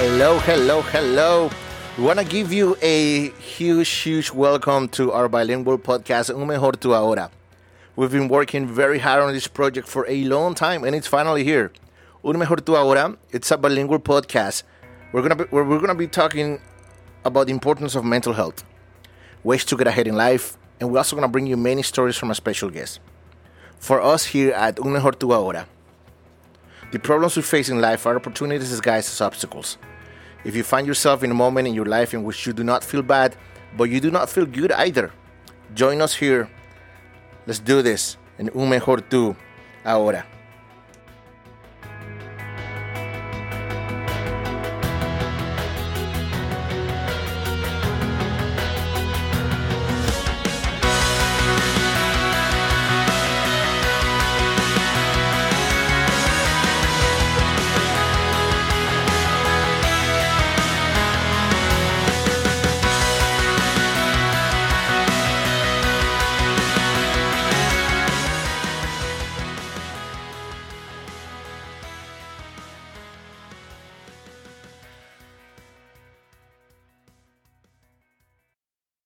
Hello, hello, hello. We want to give you a huge, huge welcome to our bilingual podcast, Un Mejor Tu Ahora. We've been working very hard on this project for a long time, and it's finally here. Un Mejor Tu Ahora, it's a bilingual podcast. We're gonna be, where we're gonna be talking about the importance of mental health, ways to get ahead in life, and we're also gonna bring you many stories from a special guest. For us here at Un Mejor Tu Ahora, the problems we face in life are opportunities disguised as obstacles. If you find yourself in a moment in your life in which you do not feel bad, but you do not feel good either, join us here. Let's do this in Un Mejor Tu Ahora.